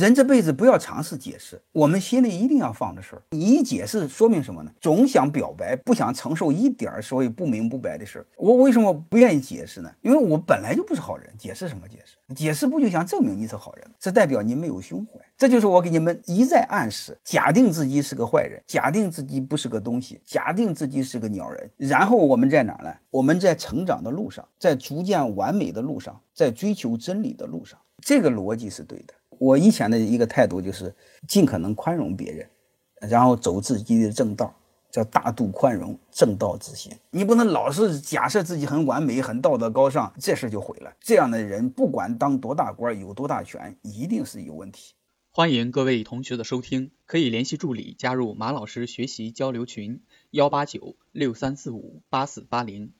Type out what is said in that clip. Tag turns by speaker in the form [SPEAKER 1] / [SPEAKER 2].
[SPEAKER 1] 人这辈子不要尝试解释，我们心里一定要放着事儿。你一解释，说明什么呢？总想表白，不想承受一点儿所谓不明不白的事儿。我为什么不愿意解释呢？因为我本来就不是好人，解释什么解释？解释不就想证明你是好人吗？这代表你没有胸怀。这就是我给你们一再暗示：假定自己是个坏人，假定自己不是个东西，假定自己是个鸟人。然后我们在哪呢？我们在成长的路上，在逐渐完美的路上，在追求真理的路上。这个逻辑是对的。我以前的一个态度就是尽可能宽容别人，然后走自己的正道，叫大度宽容，正道自心。你不能老是假设自己很完美、很道德高尚，这事就毁了。这样的人不管当多大官、有多大权，一定是有问题。
[SPEAKER 2] 欢迎各位同学的收听，可以联系助理加入马老师学习交流群：幺八九六三四五八四八零。